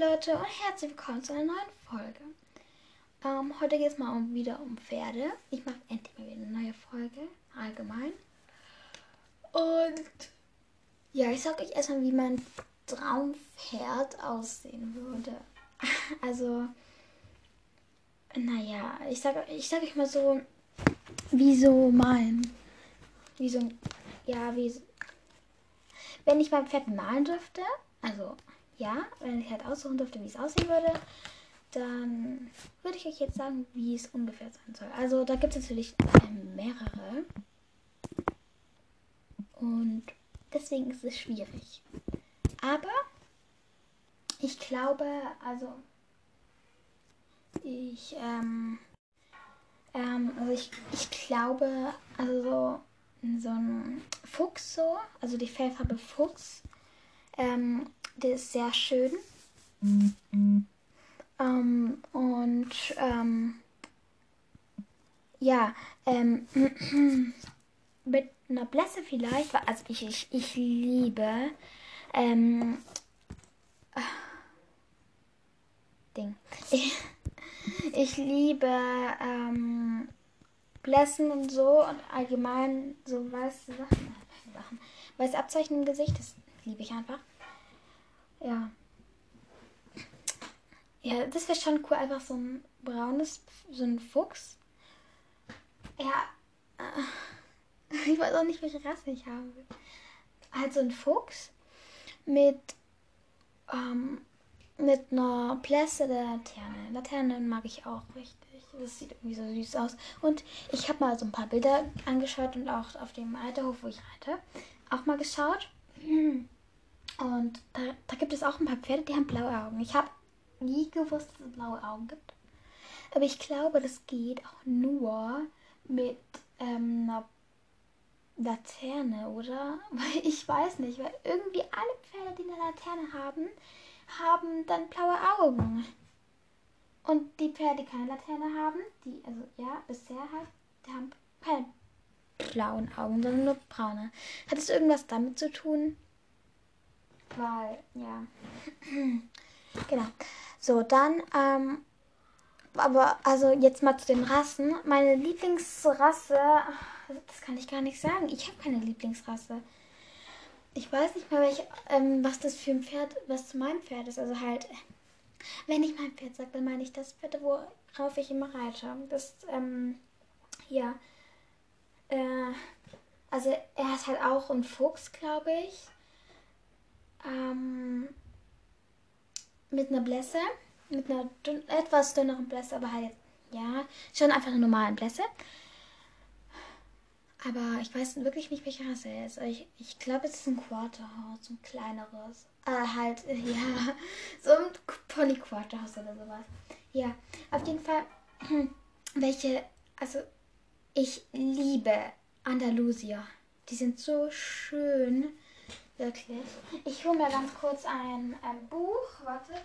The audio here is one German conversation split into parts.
Leute und herzlich willkommen zu einer neuen Folge. Ähm, heute geht es mal um, wieder um Pferde. Ich mache endlich mal wieder eine neue Folge, allgemein. Und ja, ich sage euch erstmal, wie mein Traumpferd aussehen würde. Also, naja, ich sage ich sag euch mal so, wie so mein, wie so, ja, wie, wenn ich mein Pferd malen dürfte, also ja, wenn ich halt aussuchen dürfte, wie es aussehen würde, dann würde ich euch jetzt sagen, wie es ungefähr sein soll. Also da gibt es natürlich mehrere. Und deswegen ist es schwierig. Aber ich glaube, also ich, ähm, ähm, also ich, ich glaube, also so, so ein Fuchs so, also die Fellfarbe Fuchs, ähm, der ist sehr schön. Ähm, und ähm, ja, ähm, mit einer Blässe vielleicht, also ich, ich, ich liebe ähm, Ding. Ich, ich liebe ähm, Blässen und so und allgemein so weiße. Sachen. Weiße Abzeichen im Gesicht, das liebe ich einfach. Ja. Ja, das wäre schon cool. Einfach so ein braunes, so ein Fuchs. Ja. Äh, ich weiß auch nicht, welche Rasse ich haben will. Halt so ein Fuchs mit, ähm, mit einer Plässe der Laterne. Laternen mag ich auch richtig. Das sieht irgendwie so süß aus. Und ich habe mal so ein paar Bilder angeschaut und auch auf dem Reiterhof, wo ich reite, auch mal geschaut. Und da, da gibt es auch ein paar Pferde, die haben blaue Augen. Ich habe nie gewusst, dass es blaue Augen gibt. Aber ich glaube, das geht auch nur mit ähm, einer Laterne, oder? Weil ich weiß nicht, weil irgendwie alle Pferde, die eine Laterne haben, haben dann blaue Augen. Und die Pferde, die keine Laterne haben, die, also ja, bisher halt, die haben keine blauen Augen, sondern nur braune. Hat es irgendwas damit zu tun? Weil, ja. genau. So, dann, ähm, aber also jetzt mal zu den Rassen. Meine Lieblingsrasse, das kann ich gar nicht sagen. Ich habe keine Lieblingsrasse. Ich weiß nicht mal, welch, ähm, was das für ein Pferd, was mein Pferd ist. Also halt, wenn ich mein Pferd sage, dann meine ich das Pferd, worauf ich immer reite. Das, ähm, ja. Äh, also er ist halt auch ein Fuchs, glaube ich. Ähm, mit einer Blässe, mit einer dünn, etwas dünneren Blässe, aber halt, ja, schon einfach eine normale Blässe. Aber ich weiß wirklich nicht, welche Rasse er ist. Ich, ich glaube, es ist ein Quarterhouse, ein kleineres. Äh, halt, ja, so ein Pony Quarterhouse oder sowas. Ja, auf jeden Fall, welche, also ich liebe Andalusia. Die sind so schön. Wirklich. Ich hole mir ganz kurz ein, ein Buch. Wartet.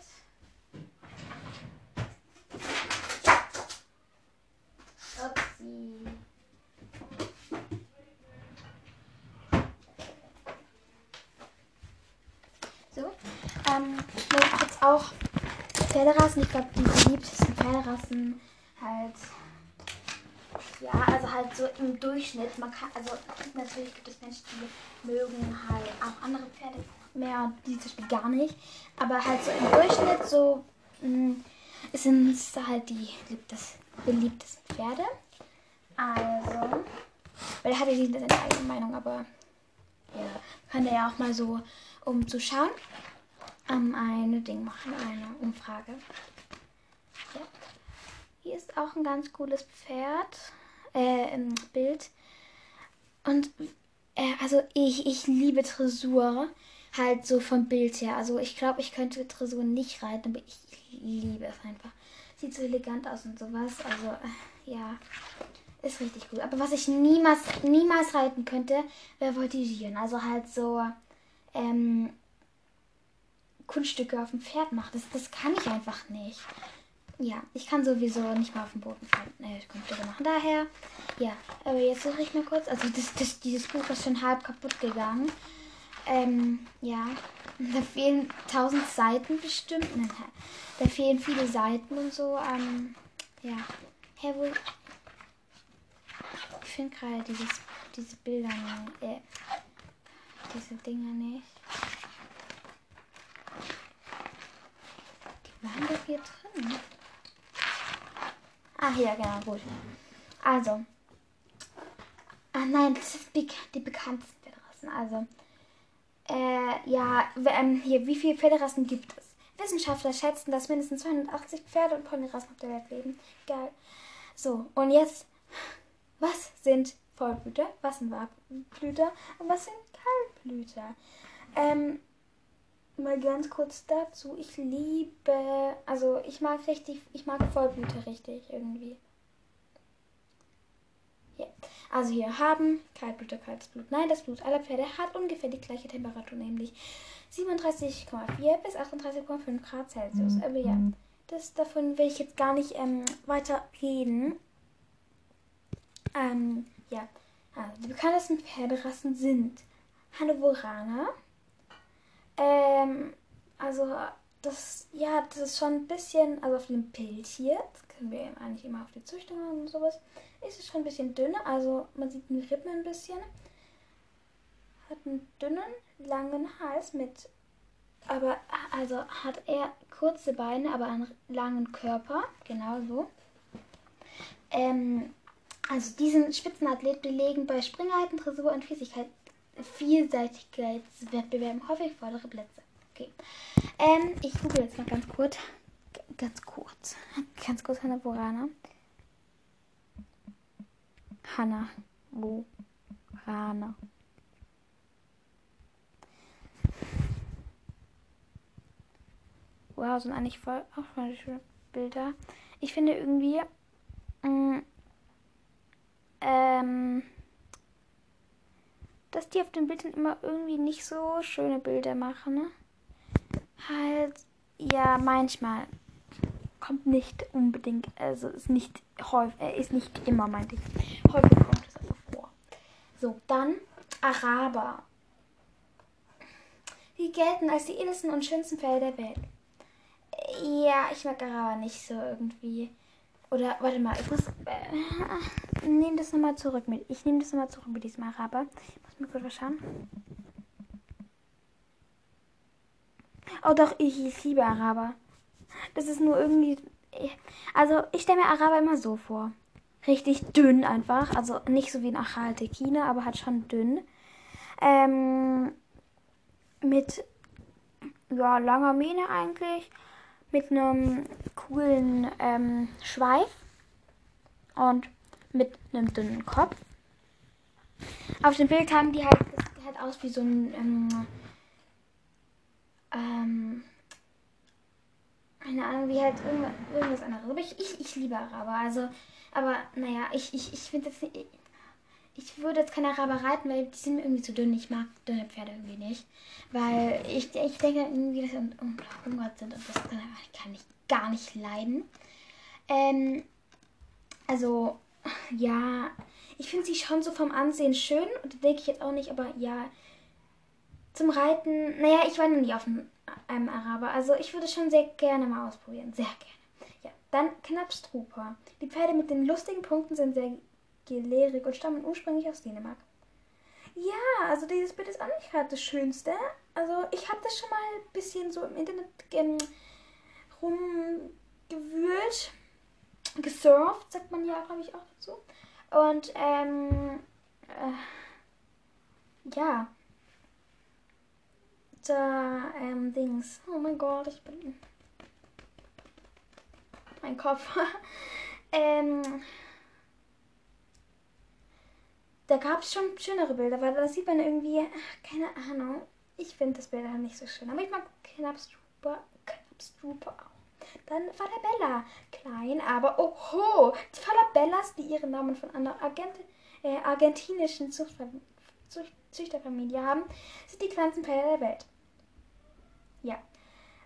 Upsi. So. Ähm, ich jetzt auch Pferderassen. Ich glaube, die beliebtesten Pferderassen halt ja, also halt so im Durchschnitt. Man kann, also natürlich gibt es Menschen, die mögen halt auch andere Pferde mehr, die zum Beispiel gar nicht. Aber halt so im Durchschnitt so mh, sind es halt die das beliebtesten Pferde. Also, weil er hatte jeder seine eigene Meinung, aber ja, kann er ja auch mal so, um zu schauen, um, eine Ding machen, eine Umfrage. Ja. Hier ist auch ein ganz cooles Pferd äh, im Bild. Und äh, also ich, ich liebe Tresur. Halt so vom Bild her. Also ich glaube, ich könnte Tresur nicht reiten, aber ich liebe es einfach. Sieht so elegant aus und sowas. Also äh, ja, ist richtig gut. Aber was ich niemals, niemals reiten könnte, wäre Voltigieren. Also halt so ähm, Kunststücke auf dem Pferd machen. Das, das kann ich einfach nicht. Ja, ich kann sowieso nicht mal auf dem Boden fallen. Äh, Kunststücke machen. Daher, ja. Aber jetzt suche ich mal kurz. Also das, das, dieses Buch ist schon halb kaputt gegangen. Ähm, ja. Da fehlen tausend Seiten bestimmt. Da fehlen viele Seiten und so. Ähm, ja. Hä, wo. Ich finde gerade dieses, diese Bilder. Äh, diese Dinger nicht. Die waren doch hier drin. Ah, hier, genau, gut. Also. Ah, nein, das ist die, die bekanntesten Pferderassen. Also. Äh, ja, ähm, hier, wie viele Pferderassen gibt es? Wissenschaftler schätzen, dass mindestens 280 Pferde und Ponyrassen auf der Welt leben. Geil. So, und jetzt, was sind Vollblüter, was sind Warmblüter und was sind Kaltblüter? Ähm, mal ganz kurz dazu. Ich liebe, also ich mag richtig, ich mag Vollblüter richtig irgendwie. Ja. Also hier haben Kaltblut oder kaltes Blut. Nein, das Blut aller Pferde hat ungefähr die gleiche Temperatur, nämlich 37,4 bis 38,5 Grad Celsius. Mhm. Aber ja, das davon will ich jetzt gar nicht ähm, weiter reden. Ähm, ja, also die bekanntesten Pferderassen sind Hannoveraner. Ähm, also das, ja, das ist schon ein bisschen, also auf dem Bild hier, können wir eigentlich immer auf die Züchtung und sowas, ist es schon ein bisschen dünner. Also man sieht die Rippen ein bisschen. Hat einen dünnen, langen Hals mit, aber also hat er kurze Beine, aber einen langen Körper, genau so. Ähm, also diesen Spitzenathlet belegen bei Springreiten, Dressur und Vielseitigkeitswettbewerben häufig vordere Plätze. Okay. Ähm, ich google jetzt mal ganz kurz. Ganz kurz. Ganz kurz Hanna Borana. Hanna Borana. Wow, sind eigentlich voll auch voll schöne Bilder. Ich finde irgendwie. Mh, mm, ähm, dass die auf den Bildern immer irgendwie nicht so schöne Bilder machen. Ne? halt, ja, manchmal kommt nicht unbedingt, also ist nicht häufig, äh, ist nicht immer, meinte ich. Häufig kommt es aber vor. So, dann Araber. Die gelten als die edelsten und schönsten Pferde der Welt. Ja, ich mag Araber nicht so irgendwie. Oder, warte mal, ich muss. Äh, nehme das nochmal zurück mit. Ich nehme das nochmal zurück mit diesem Araber. Mir kurz was schauen. Oh doch, ich, liebe Araber. Das ist nur irgendwie. Also, ich stelle mir Araber immer so vor. Richtig dünn einfach. Also nicht so wie ein Achal Tekina, aber halt schon dünn. Ähm, mit ja, langer Mähne eigentlich. Mit einem coolen ähm, Schweif. Und mit einem dünnen Kopf. Auf dem Bild haben die halt, das sieht halt aus wie so ein ähm, ähm, keine Ahnung, wie halt irgendwas, irgendwas anderes. Aber ich, ich, ich liebe Araber. Also, aber naja, ich, ich, ich finde jetzt nicht. Ich würde jetzt keine Araber reiten, weil die sind mir irgendwie zu dünn. Ich mag dünne Pferde irgendwie nicht. Weil ich, ich denke irgendwie, dass sie unglaublich sind und das kann ich gar nicht leiden. Ähm, also, ja, ich finde sie schon so vom Ansehen schön und da denke ich jetzt auch nicht, aber ja, zum Reiten, naja, ich war noch nie auf einem, Araber. Also ich würde schon sehr gerne mal ausprobieren. Sehr gerne. Ja, dann Knappstruper. Die Pferde mit den lustigen Punkten sind sehr gelehrig und stammen ursprünglich aus Dänemark. Ja, also dieses Bild ist auch nicht gerade das Schönste. Also ich habe das schon mal ein bisschen so im Internet rumgewühlt. Gesurft, sagt man ja, glaube ich, auch dazu. Und ähm, äh, ja, da, ähm, Dings. Oh mein Gott, ich bin. Mein Kopf. ähm. Da gab es schon schönere Bilder, weil da sieht man irgendwie, keine Ahnung. Ich finde das Bild halt nicht so schön. Aber ich mag Knapstrooper, Knapstrooper auch. Dann Falabella. Klein, aber oho. Die Falabellas, die ihren Namen von einer Argent äh, argentinischen Zuchtfamilie Züchterfamilie haben, sind die kleinsten Pferde der Welt. Ja,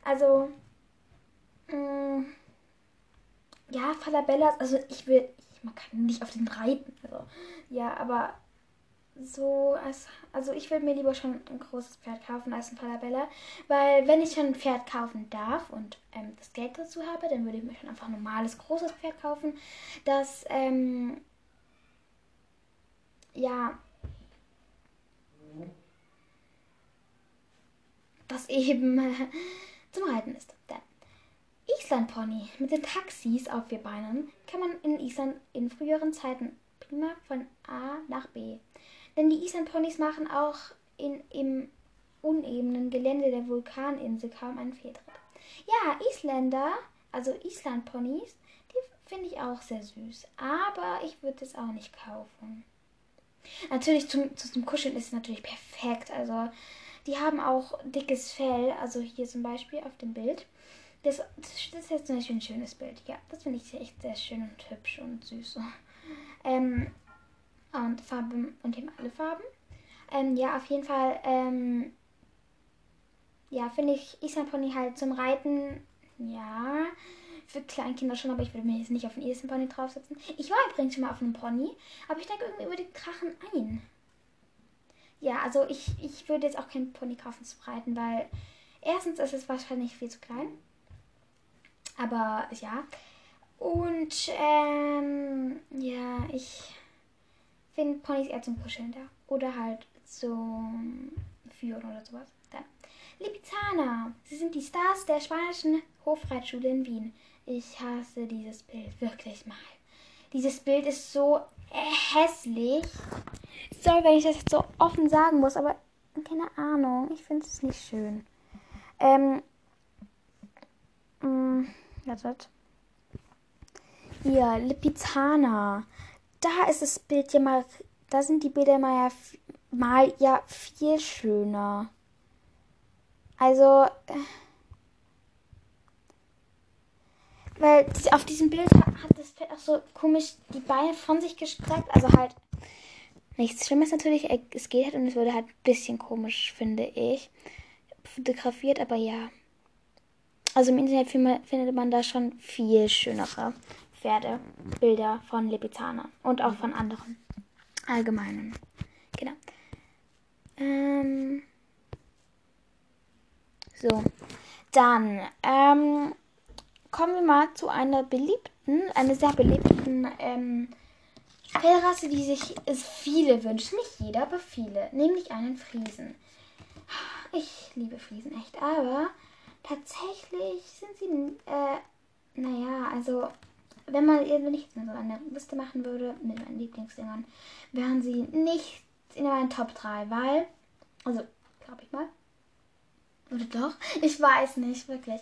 also mh, mm, ja, Falabellas, also ich will, man kann nicht auf den reiten, also ja, aber so, als, also ich würde mir lieber schon ein großes Pferd kaufen als ein Falabella, weil wenn ich schon ein Pferd kaufen darf und ähm, das Geld dazu habe, dann würde ich mir schon einfach ein normales großes Pferd kaufen, das ähm, ja das eben äh, zum Reiten ist. Der Island Pony mit den Taxis auf vier Beinen kann man in Island in früheren Zeiten prima von A nach B denn die Islandponys machen auch in, im unebenen Gelände der Vulkaninsel kaum einen Fehltritt. Ja, Isländer, also Islandponys, die finde ich auch sehr süß. Aber ich würde es auch nicht kaufen. Natürlich zum, zum Kuscheln ist es natürlich perfekt. Also die haben auch dickes Fell. Also hier zum Beispiel auf dem Bild. Das, das ist jetzt zum ein schönes Bild. Ja, das finde ich echt sehr schön und hübsch und süß. Ähm, und Farben und eben alle Farben. Ähm, ja, auf jeden Fall, ähm, ja, finde ich Pony halt zum Reiten, ja, für Kleinkinder schon, aber ich würde mir jetzt nicht auf Island Pony draufsetzen. Ich war übrigens schon mal auf einem Pony, aber ich denke irgendwie über die Drachen ein. Ja, also ich, ich würde jetzt auch kein Pony kaufen zum Reiten, weil erstens ist es wahrscheinlich viel zu klein. Aber ja. Und ähm, ja, ich finde Ponys eher zum Kuscheln da. Oder halt zum Führen oder sowas. Dann. Lipizzaner. Sie sind die Stars der spanischen Hofreitschule in Wien. Ich hasse dieses Bild wirklich mal. Dieses Bild ist so hässlich. Sorry, wenn ich das jetzt so offen sagen muss, aber keine Ahnung. Ich finde es nicht schön. Ähm. Mh, mm, wird? Hier, Lipizzaner da ist das Bild ja mal, da sind die Bilder mal ja, mal ja viel schöner. Also, äh, weil auf diesem Bild hat, das Pferd auch so komisch die Beine von sich gestreckt. Also halt nichts Schlimmes natürlich. Es geht halt und es würde halt ein bisschen komisch, finde ich, fotografiert, aber ja. Also im Internet findet man da schon viel schönere. Pferdebilder von Lipizzaner und auch von anderen allgemeinen. Genau. Ähm, so, dann ähm, kommen wir mal zu einer beliebten, einer sehr beliebten ähm, Pferderasse, die sich viele wünschen. Nicht jeder, aber viele. Nämlich einen Friesen. Ich liebe Friesen echt, aber tatsächlich sind sie, äh, naja, also wenn man ich jetzt mal so eine Liste machen würde mit meinen Lieblingssängern, wären sie nicht in meinen Top 3, weil, also, glaube ich mal. Oder doch? Ich weiß nicht, wirklich.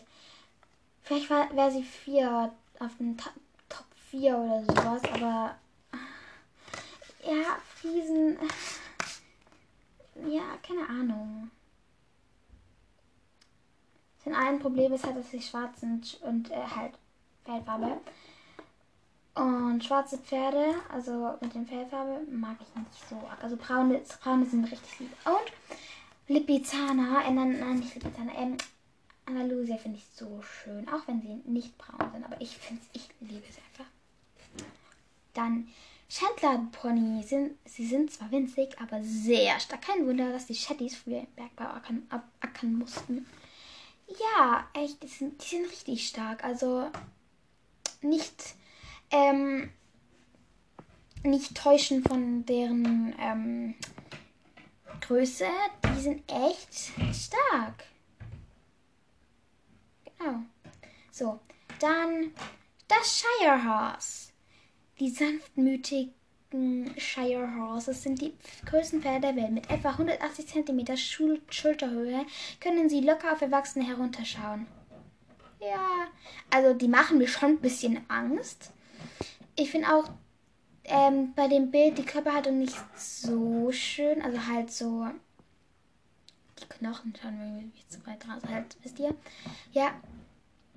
Vielleicht wäre sie 4 auf den Top, Top 4 oder sowas, aber ja, Friesen. Ja, keine Ahnung. Sein ein Problem ist halt, dass sie schwarz sind und äh, halt Feldfarbe. Und schwarze Pferde, also mit dem Fellfarbe, mag ich nicht so arg. Also braune, braune sind richtig lieb. Und Lipizzaner, äh, nein, nicht Lipizzaner, ähm, Andalusia finde ich so schön. Auch wenn sie nicht braun sind, aber ich finde ich liebe sie einfach. Dann Schändlerpony. Sind, sie sind zwar winzig, aber sehr stark. Kein Wunder, dass die Chattys früher im Bergbau ackern, ackern mussten. Ja, echt, die sind, die sind richtig stark. Also nicht ähm, nicht täuschen von deren ähm, Größe. Die sind echt stark. Genau. So, dann das Shire Horse. Die sanftmütigen Shire Horses sind die größten Pferde der Welt. Mit etwa 180 cm Schul Schulterhöhe können sie locker auf Erwachsene herunterschauen. Ja, also die machen mir schon ein bisschen Angst ich finde auch ähm, bei dem Bild die Körperhaltung nicht so schön. Also halt so. Die Knochen schauen irgendwie zu weit raus. Halt, wisst ihr? Ja.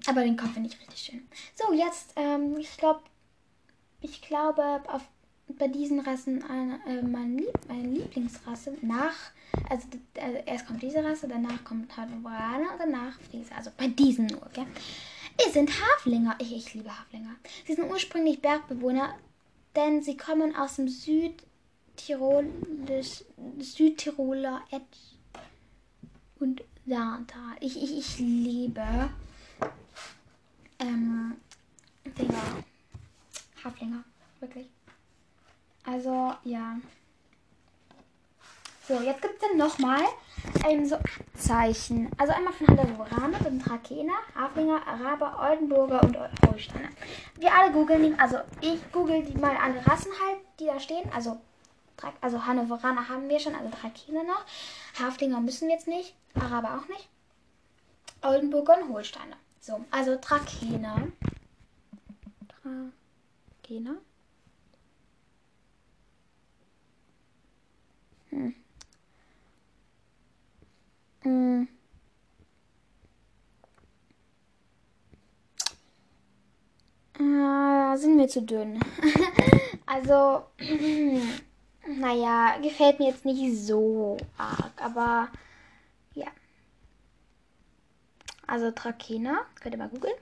Aber den Kopf finde ich richtig schön. So, jetzt, ähm, ich glaube, ich glaube, auf, bei diesen Rassen eine, äh, meine, Lieb meine Lieblingsrasse nach, also äh, erst kommt diese Rasse, danach kommt Hadoveraner und danach Friese. Also bei diesen nur, gell? Es sind Haflinger. Ich, ich liebe Haflinger. Sie sind ursprünglich Bergbewohner, denn sie kommen aus dem Südtiroler Edge und Sarntal. Ich, ich, ich liebe ähm, Dinger. Haflinger. Wirklich. Also, ja. So, jetzt gibt es dann nochmal ähm, so Zeichen. Also einmal von Hannoveraner, dann Trakehner, Haflinger, Araber, Oldenburger und Holsteiner. Wir alle googeln die, also ich google die mal alle Rassen halt, die da stehen. Also, also Hannoveraner haben wir schon, also Trakehner noch. Haflinger müssen wir jetzt nicht, Araber auch nicht. Oldenburger und Holsteiner. So, also Trakehner. Trakehner. Hm. Hm. Sind mir zu dünn. also, naja, gefällt mir jetzt nicht so arg, aber ja. Also Trakehner, könnt ihr mal googeln.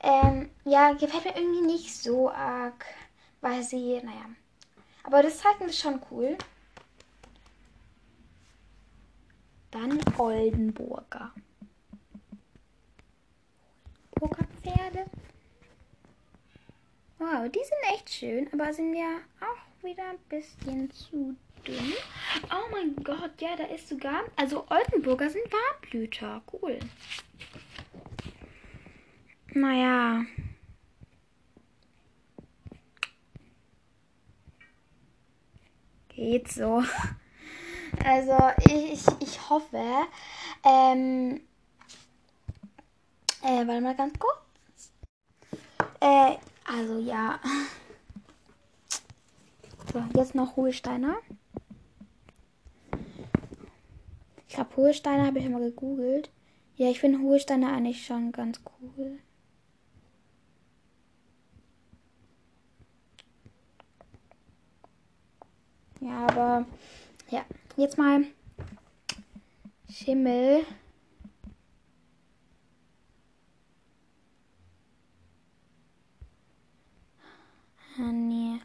Ähm, ja, gefällt mir irgendwie nicht so arg, weil sie, naja. Aber das Zeichen ist schon cool. Dann Oldenburger. Pferde. Wow, die sind echt schön, aber sind ja auch wieder ein bisschen zu dünn. Oh mein Gott, ja, da ist sogar. Also Oldenburger sind Warmblüter. Cool. Naja. Geht so. Also ich, ich hoffe, ähm, äh, warte mal ganz kurz. Äh, also ja. So, jetzt noch Hohlsteiner. Ich glaube, Hohlsteiner habe ich immer gegoogelt. Ja, ich finde Hohlsteiner eigentlich schon ganz cool. Ja, aber ja, jetzt mal Schimmel. Ah, nee.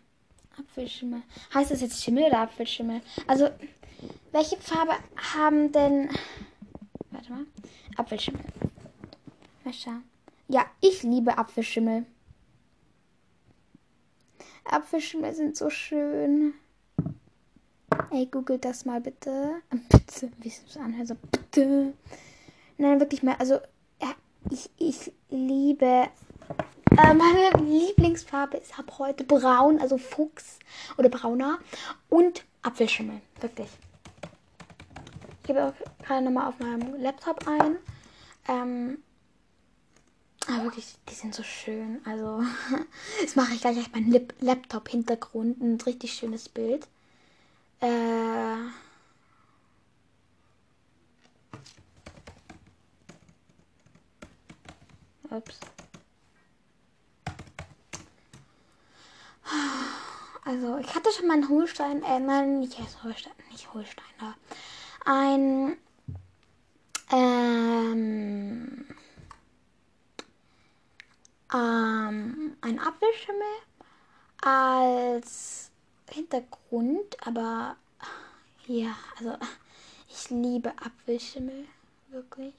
Apfelschimmel. Heißt das jetzt Schimmel oder Apfelschimmel? Also, welche Farbe haben denn. Warte mal. Apfelschimmel. Mal schauen. Ja, ich liebe Apfelschimmel. Apfelschimmel sind so schön. Ey, googelt das mal bitte. Bitte, wie es anhört, so bitte. Nein, wirklich mal. Also, ja, ich, ich liebe. Äh, meine Lieblingsfarbe ist ab heute braun, also Fuchs oder brauner und Apfelschimmel. Wirklich. Ich gebe auch gerade nochmal auf meinem Laptop ein. Ähm, aber wirklich, die sind so schön. Also, jetzt mache ich gleich auf meinen Laptop-Hintergrund ein richtig schönes Bild. Äh. Ups. Also, ich hatte schon mal einen Holstein, äh, nein, nicht Holstein, nicht Holsteiner. Ein, ähm, ähm, ein Apfelschimmel als Hintergrund, aber ja, also ich liebe Apfelschimmel, wirklich.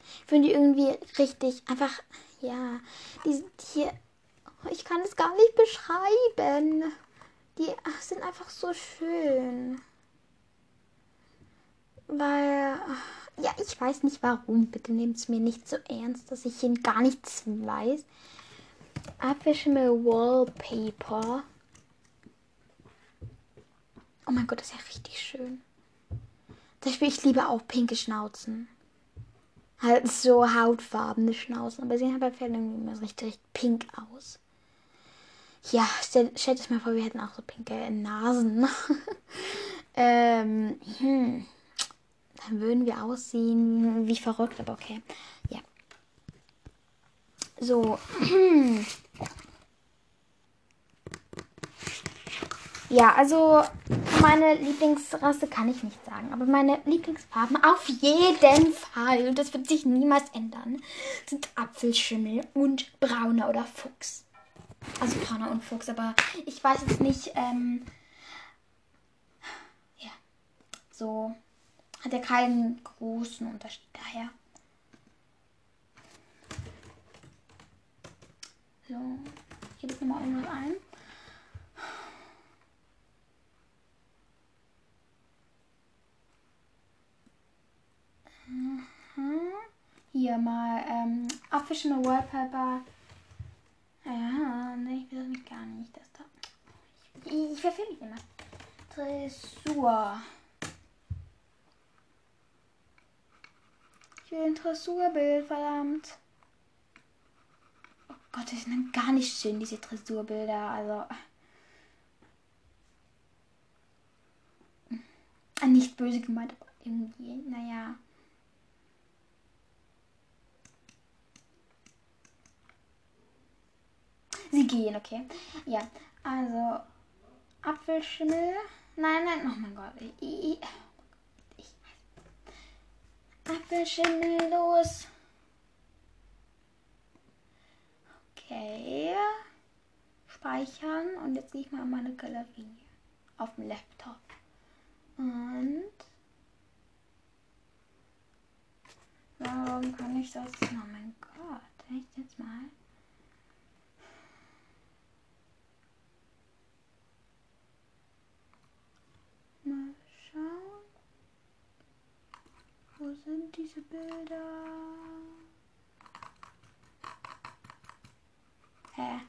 Ich finde die irgendwie richtig einfach, ja, die, die, ich kann es gar nicht beschreiben. Die sind einfach so schön. Weil, ja, ich weiß nicht warum. Bitte nehmt es mir nicht so ernst, dass ich Ihnen gar nichts weiß. Apfelschimmel Wallpaper. Oh mein Gott, das ist ja richtig schön. Zum Beispiel, ich liebe auch pinke Schnauzen. Halt so hautfarbene Schnauzen. Aber sie sehen halt bei irgendwie immer so richtig pink aus. Ja, stell, stellt es mal vor, wir hätten auch so pinke Nasen. ähm, hm. Dann würden wir aussehen wie verrückt, aber okay. Ja. So. Ja, also meine Lieblingsrasse kann ich nicht sagen, aber meine Lieblingsfarben auf jeden Fall, und das wird sich niemals ändern, sind Apfelschimmel und brauner oder Fuchs. Also brauner und Fuchs, aber ich weiß jetzt nicht, ähm, so, hat er keinen großen Unterschied daher. So, ich gebe nochmal irgendwas ein. Mhm. Hier mal ähm, Official Wallpaper. Ja, ne, ich will das nicht gar nicht. Das da. Ich, ich immer. Dressur. Ich will ein Dressurbild, verdammt. Oh Gott, die sind gar nicht schön, diese Dressurbilder. Also. Nicht böse gemeint, aber irgendwie, naja. Sie gehen, okay. Ja, also Apfelschimmel. Nein, nein, oh mein Gott. Ich, ich, Apfelschimmel los. Okay. Speichern und jetzt gehe ich mal in meine Galerie auf dem Laptop. Und warum kann ich das? Oh mein Gott, echt jetzt mal. Mal schauen. Wo sind diese Bilder? Hä?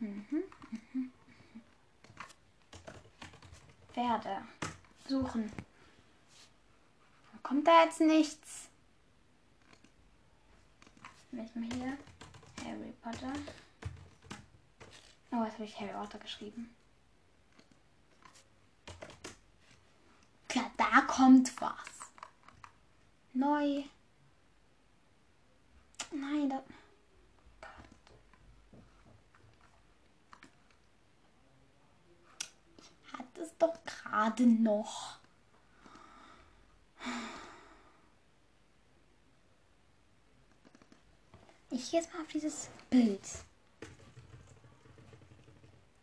Mhm, mhm. Pferde suchen. Kommt da jetzt nichts? Nicht mal hier. Harry Potter. Oh, jetzt habe ich Harry Potter geschrieben. Klar, da kommt was. Neu. Nein, da. Ich hatte es doch gerade noch. Ich gehe jetzt mal auf dieses Bild.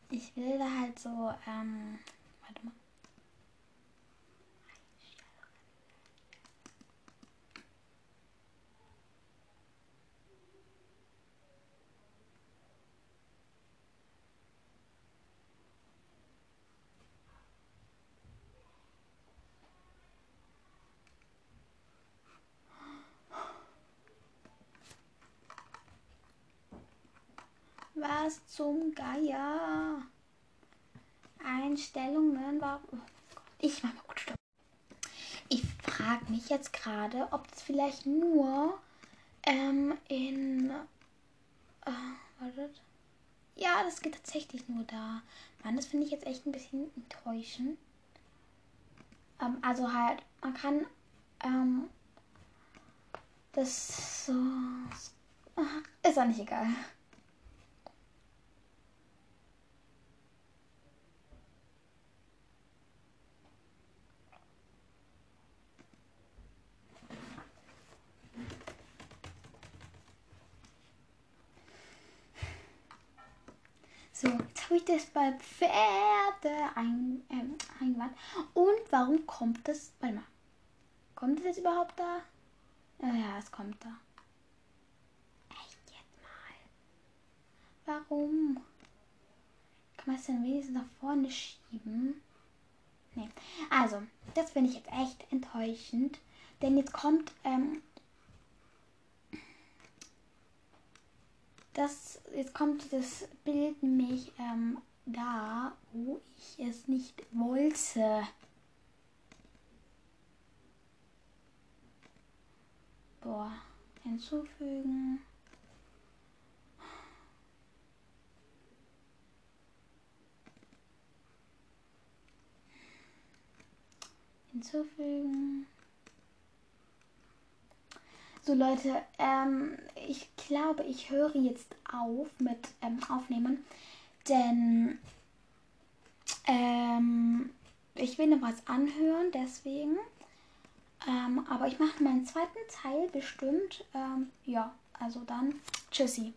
Ich will da halt so, ähm, warte mal. Was zum Geier? Einstellungen war. Oh ich mach mal gut stopp. Ich frage mich jetzt gerade, ob das vielleicht nur ähm, in. Äh, wartet. Ja, das geht tatsächlich nur da. Mann, das finde ich jetzt echt ein bisschen enttäuschend. Ähm, also halt, man kann ähm, das so. Ist auch nicht egal. So, das bei Pferde ein, ähm, eingewandt. Und warum kommt das? Warte mal. Kommt das jetzt überhaupt da? Ja, es kommt da. Echt jetzt mal. Warum? Kann man es denn wenigstens nach vorne schieben? Nee. Also, das finde ich jetzt echt enttäuschend. Denn jetzt kommt ähm, das, jetzt kommt dieses Bild nämlich ähm, da, wo ich es nicht wollte. Boah, hinzufügen. Hinzufügen. So Leute, ähm, ich glaube, ich höre jetzt auf mit ähm, Aufnehmen, denn ähm, ich will noch was anhören, deswegen. Ähm, aber ich mache meinen zweiten Teil bestimmt. Ähm, ja, also dann tschüssi.